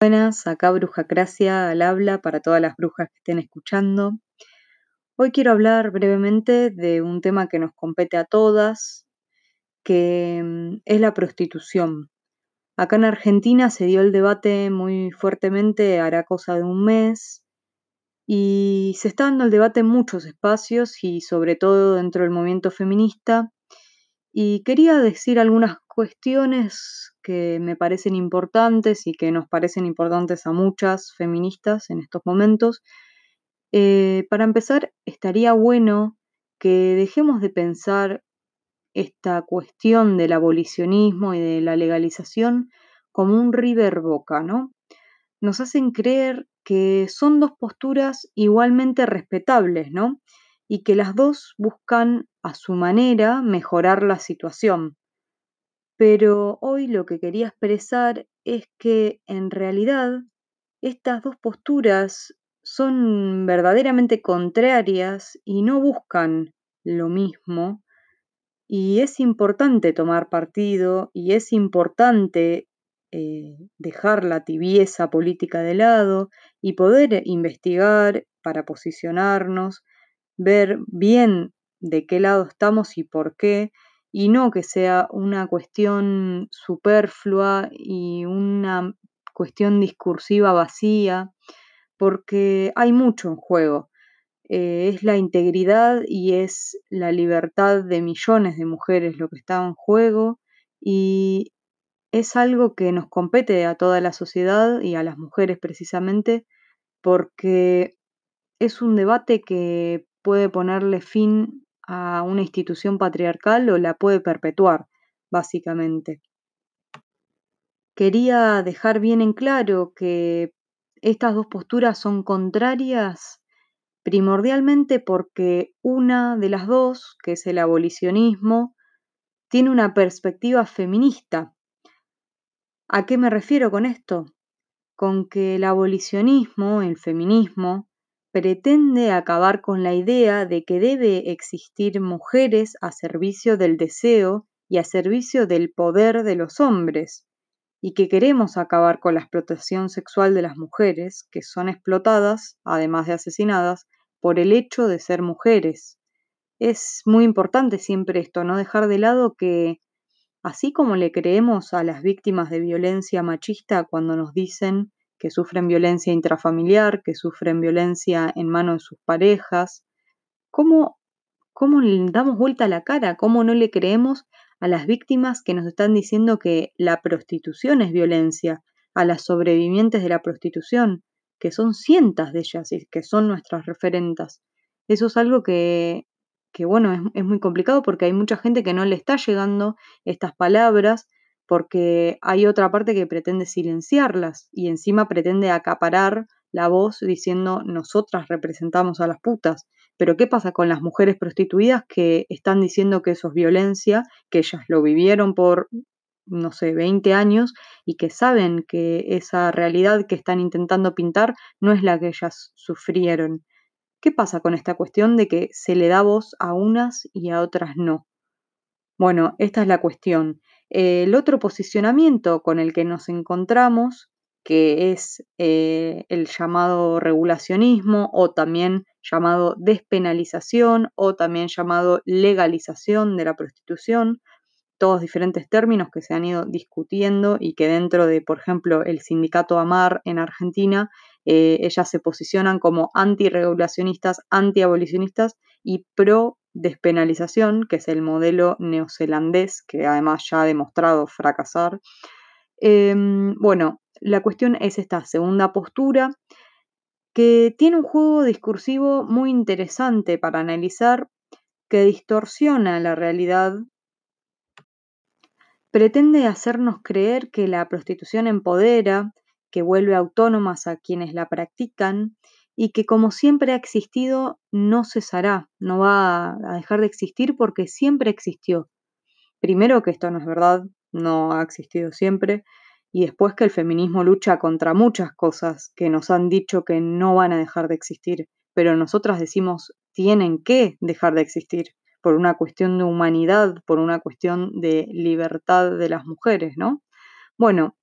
Buenas, acá Bruja Cracia al habla para todas las brujas que estén escuchando. Hoy quiero hablar brevemente de un tema que nos compete a todas, que mm, es la prostitución. Acá en Argentina se dio el debate muy fuertemente, hará cosa de un mes, y se está dando el debate en muchos espacios y sobre todo dentro del movimiento feminista. Y quería decir algunas cuestiones que me parecen importantes y que nos parecen importantes a muchas feministas en estos momentos. Eh, para empezar, estaría bueno que dejemos de pensar esta cuestión del abolicionismo y de la legalización como un river boca, ¿no? Nos hacen creer que son dos posturas igualmente respetables, ¿no? Y que las dos buscan a su manera mejorar la situación. Pero hoy lo que quería expresar es que en realidad estas dos posturas son verdaderamente contrarias y no buscan lo mismo. Y es importante tomar partido y es importante eh, dejar la tibieza política de lado y poder investigar para posicionarnos, ver bien de qué lado estamos y por qué, y no que sea una cuestión superflua y una cuestión discursiva vacía, porque hay mucho en juego. Eh, es la integridad y es la libertad de millones de mujeres lo que está en juego y es algo que nos compete a toda la sociedad y a las mujeres precisamente porque es un debate que puede ponerle fin a una institución patriarcal o la puede perpetuar, básicamente. Quería dejar bien en claro que estas dos posturas son contrarias primordialmente porque una de las dos, que es el abolicionismo, tiene una perspectiva feminista. ¿A qué me refiero con esto? Con que el abolicionismo, el feminismo, pretende acabar con la idea de que debe existir mujeres a servicio del deseo y a servicio del poder de los hombres, y que queremos acabar con la explotación sexual de las mujeres, que son explotadas, además de asesinadas, por el hecho de ser mujeres. Es muy importante siempre esto, no dejar de lado que así como le creemos a las víctimas de violencia machista cuando nos dicen que sufren violencia intrafamiliar, que sufren violencia en manos de sus parejas. ¿Cómo, ¿Cómo le damos vuelta a la cara? ¿Cómo no le creemos a las víctimas que nos están diciendo que la prostitución es violencia, a las sobrevivientes de la prostitución, que son cientos de ellas y que son nuestras referentas? Eso es algo que, que bueno, es muy complicado porque hay mucha gente que no le está llegando estas palabras porque hay otra parte que pretende silenciarlas y encima pretende acaparar la voz diciendo nosotras representamos a las putas. Pero ¿qué pasa con las mujeres prostituidas que están diciendo que eso es violencia, que ellas lo vivieron por, no sé, 20 años y que saben que esa realidad que están intentando pintar no es la que ellas sufrieron? ¿Qué pasa con esta cuestión de que se le da voz a unas y a otras no? Bueno, esta es la cuestión. El otro posicionamiento con el que nos encontramos, que es eh, el llamado regulacionismo o también llamado despenalización o también llamado legalización de la prostitución, todos diferentes términos que se han ido discutiendo y que dentro de, por ejemplo, el sindicato AMAR en Argentina, eh, ellas se posicionan como antirregulacionistas, antiabolicionistas y pro despenalización, que es el modelo neozelandés, que además ya ha demostrado fracasar. Em, bueno, la cuestión es esta segunda postura, que tiene un juego discursivo muy interesante para analizar, que distorsiona la realidad, pretende hacernos creer que la prostitución empodera, que vuelve autónomas a quienes la practican y que como siempre ha existido no cesará, no va a dejar de existir porque siempre existió. Primero que esto no es verdad, no ha existido siempre, y después que el feminismo lucha contra muchas cosas que nos han dicho que no van a dejar de existir, pero nosotras decimos tienen que dejar de existir por una cuestión de humanidad, por una cuestión de libertad de las mujeres, ¿no? Bueno,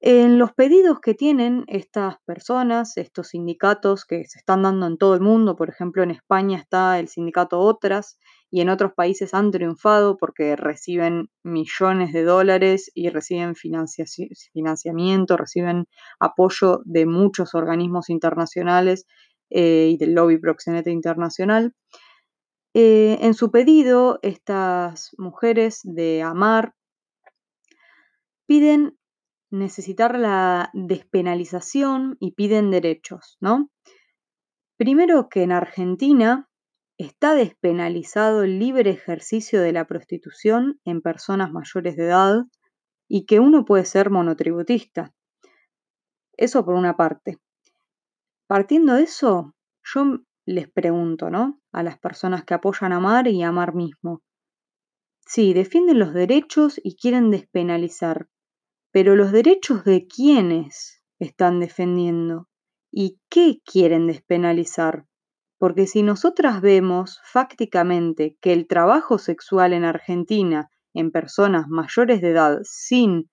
En los pedidos que tienen estas personas, estos sindicatos que se están dando en todo el mundo, por ejemplo en España está el sindicato Otras y en otros países han triunfado porque reciben millones de dólares y reciben financiamiento, reciben apoyo de muchos organismos internacionales eh, y del lobby proxeneta internacional. Eh, en su pedido, estas mujeres de Amar piden necesitar la despenalización y piden derechos, ¿no? Primero que en Argentina está despenalizado el libre ejercicio de la prostitución en personas mayores de edad y que uno puede ser monotributista. Eso por una parte. Partiendo de eso, yo les pregunto, ¿no? A las personas que apoyan Amar y Amar mismo. Sí, defienden los derechos y quieren despenalizar, pero los derechos de quiénes están defendiendo y qué quieren despenalizar. Porque si nosotras vemos fácticamente que el trabajo sexual en Argentina en personas mayores de edad sin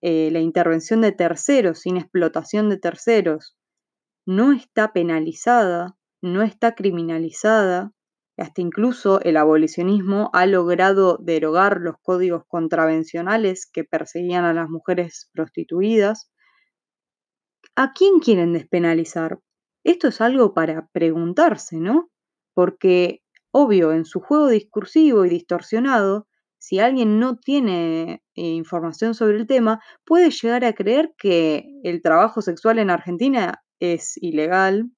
eh, la intervención de terceros, sin explotación de terceros, no está penalizada, no está criminalizada, hasta incluso el abolicionismo ha logrado derogar los códigos contravencionales que perseguían a las mujeres prostituidas. ¿A quién quieren despenalizar? Esto es algo para preguntarse, ¿no? Porque, obvio, en su juego discursivo y distorsionado, si alguien no tiene eh, información sobre el tema, puede llegar a creer que el trabajo sexual en Argentina es ilegal,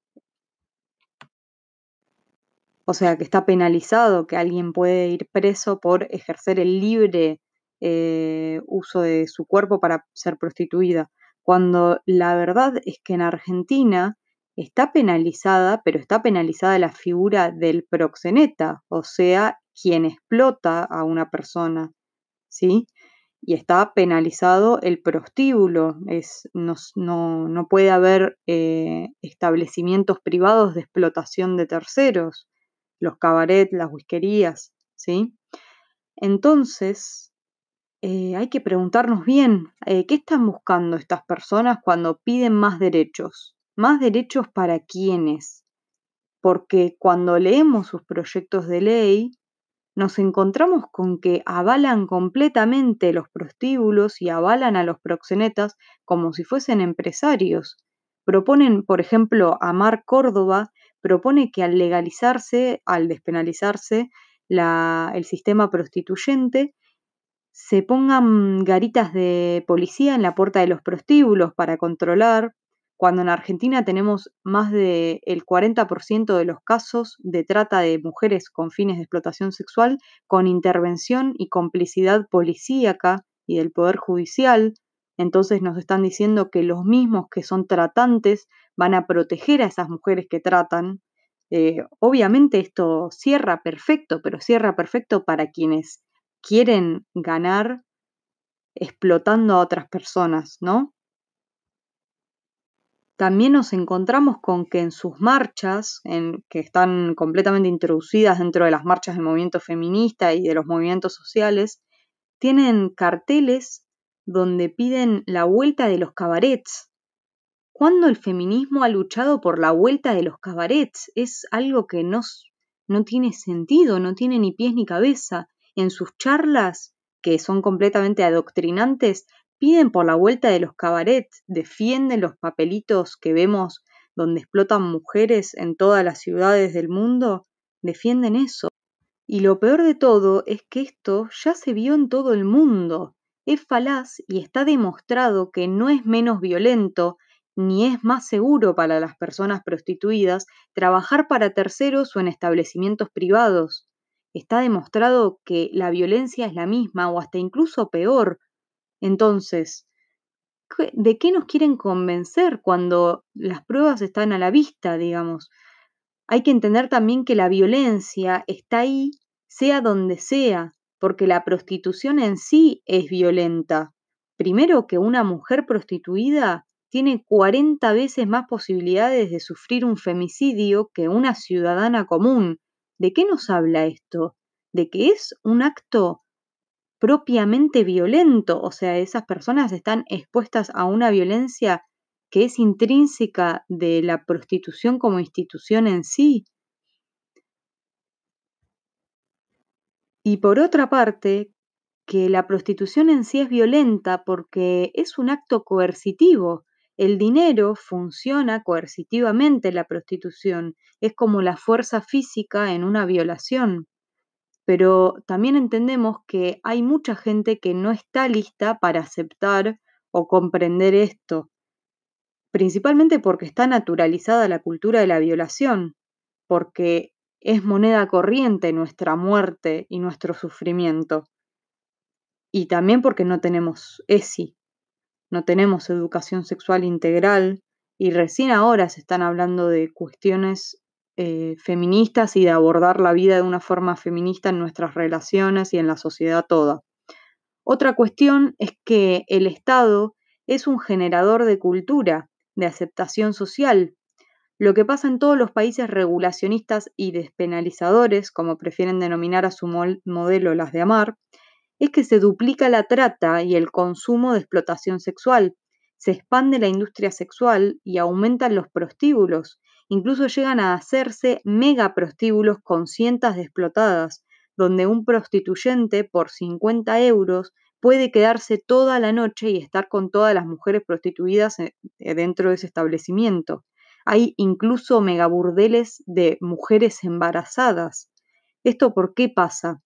o sea, que está penalizado, que alguien puede ir preso por ejercer el libre eh, uso de su cuerpo para ser prostituida, cuando la verdad es que en Argentina está penalizada, pero está penalizada la figura del proxeneta, o sea, quien explota a una persona, ¿sí? Y está penalizado el prostíbulo, es, no, no, puede haber eh, establecimientos privados de explotación de terceros los cabarets, las whiskerías, ¿sí? Entonces, eh, hay que preguntarnos bien, eh, ¿qué están buscando estas personas cuando piden más derechos? ¿Más derechos para quiénes? Porque cuando leemos sus proyectos de ley, nos encontramos con que avalan completamente los prostíbulos y avalan a los proxenetas como si fuesen empresarios. Proponen, por ejemplo, a Mar Córdoba propone que al legalizarse, al despenalizarse el sistema prostituyente, se pongan garitas de policía en la puerta de los prostíbulos para controlar, cuando en Argentina tenemos más del 40% de los casos de trata de mujeres con fines de explotación sexual con intervención y complicidad policíaca y del Poder Judicial, entonces nos están diciendo que los mismos que son tratantes van a proteger a esas mujeres que tratan. Eh, obviamente esto cierra perfecto, pero cierra perfecto para quienes quieren ganar explotando a otras personas, ¿no? También nos encontramos con que en sus marchas, que están completamente introducidas dentro de las marchas del movimiento feminista y de los movimientos sociales, tienen carteles donde piden la vuelta de los cabarets. ¿Cuándo el feminismo ha luchado por la vuelta de los cabarets? Es algo que no, no tiene sentido, no tiene ni pies ni cabeza. En sus charlas, que son completamente adoctrinantes, piden por la vuelta de los cabarets, defienden los papelitos que vemos donde explotan mujeres en todas las ciudades del mundo, defienden eso. Y lo peor de todo es que esto ya se vio en todo el mundo es falaz y está demostrado que no es menos violento ni es más seguro para las personas prostituidas trabajar para terceros o en establecimientos privados. Está demostrado que la violencia es la misma o hasta incluso peor. Entonces, ¿de qué nos quieren convencer cuando las pruebas están a la vista, digamos? Hay que entender también que la violencia está ahí, sea donde sea, porque la prostitución en sí es violenta. Primero que una mujer prostituida tiene 40 veces más posibilidades de sufrir un femicidio que una ciudadana común. ¿De qué nos habla esto? De que es un acto propiamente violento, o sea, esas personas están expuestas a una violencia que es intrínseca de la prostitución como institución en sí. Y por otra parte, que la prostitución en sí es violenta porque es un acto coercitivo. El dinero funciona coercitivamente la prostitución, es como la fuerza física en una violación. Pero también entendemos que hay mucha gente que no está lista para aceptar o comprender esto, principalmente porque está naturalizada la cultura de la violación, porque es moneda corriente nuestra muerte y nuestro sufrimiento. Y también porque no tenemos ESI, no tenemos educación sexual integral y recién ahora se están hablando de cuestiones eh, feministas y de abordar la vida de una forma feminista en nuestras relaciones y en la sociedad toda. Otra cuestión es que el Estado es un generador de cultura, de aceptación social. Lo que pasa en todos los países regulacionistas y despenalizadores, como prefieren denominar a su modelo las de Amar, es que se duplica la trata y el consumo de explotación sexual, se expande la industria sexual y aumentan los prostíbulos, incluso llegan a hacerse mega prostíbulos con cientos de explotadas, donde un prostituyente por 50 euros puede quedarse toda la noche y estar con todas las mujeres prostituidas eh, dentro de ese establecimiento. Hay incluso megaburdeles de mujeres embarazadas. ¿Esto por qué pasa?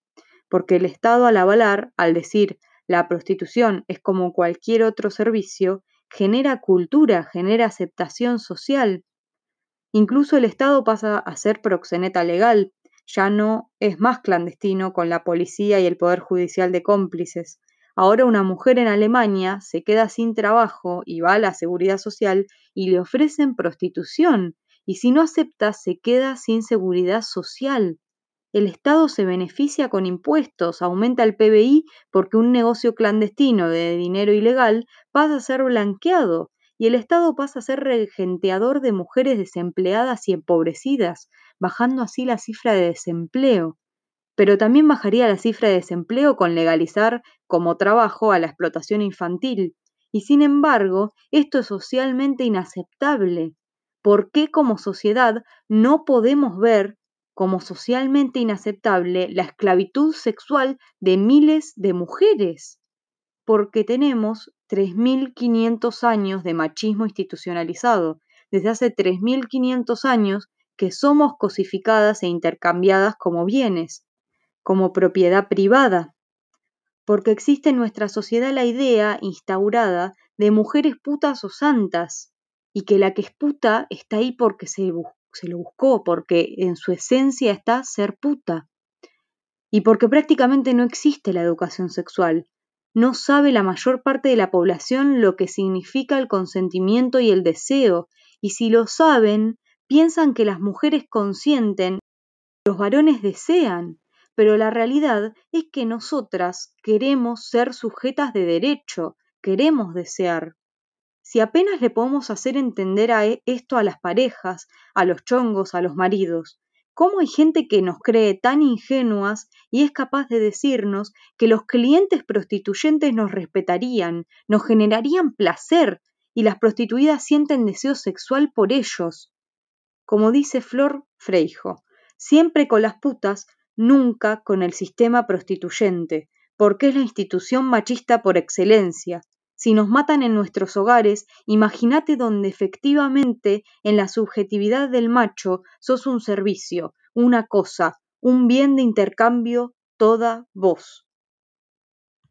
Porque el Estado al avalar, al decir la prostitución es como cualquier otro servicio, genera cultura, genera aceptación social. Incluso el Estado pasa a ser proxeneta legal, ya no es más clandestino con la policía y el Poder Judicial de cómplices. Ahora una mujer en Alemania se queda sin trabajo y va a la seguridad social y le ofrecen prostitución, y si no acepta se queda sin seguridad social. El Estado se beneficia con impuestos, aumenta el PBI porque un negocio clandestino de dinero ilegal pasa a ser blanqueado y el Estado pasa a ser regenteador de mujeres desempleadas y empobrecidas, bajando así la cifra de desempleo. Pero también bajaría la cifra de desempleo con legalizar como trabajo a la explotación infantil. Y sin embargo, esto es socialmente inaceptable. ¿Por qué como sociedad no podemos ver como socialmente inaceptable la esclavitud sexual de miles de mujeres, porque tenemos 3.500 años de machismo institucionalizado, desde hace 3.500 años que somos cosificadas e intercambiadas como bienes, como propiedad privada, porque existe en nuestra sociedad la idea instaurada de mujeres putas o santas, y que la que es puta está ahí porque se busca se lo buscó, porque en su esencia está ser puta. Y porque prácticamente no existe la educación sexual. No sabe la mayor parte de la población lo que significa el consentimiento y el deseo, y si lo saben, piensan que las mujeres consienten, los varones desean, pero la realidad es que nosotras queremos ser sujetas de derecho, queremos desear. Si apenas le podemos hacer entender a e, esto a las parejas, a los chongos, a los maridos, ¿cómo hay gente que nos cree tan ingenuas y es capaz de decirnos que los clientes prostituyentes nos respetarían, nos generarían placer y las prostituidas sienten deseo sexual por ellos? Como dice Flor Freijo, siempre con las putas, nunca con el sistema prostituyente, porque es la institución machista por excelencia, si nos matan en nuestros hogares, imagínate donde efectivamente en la subjetividad del macho sos un servicio, una cosa, un bien de intercambio, toda vos.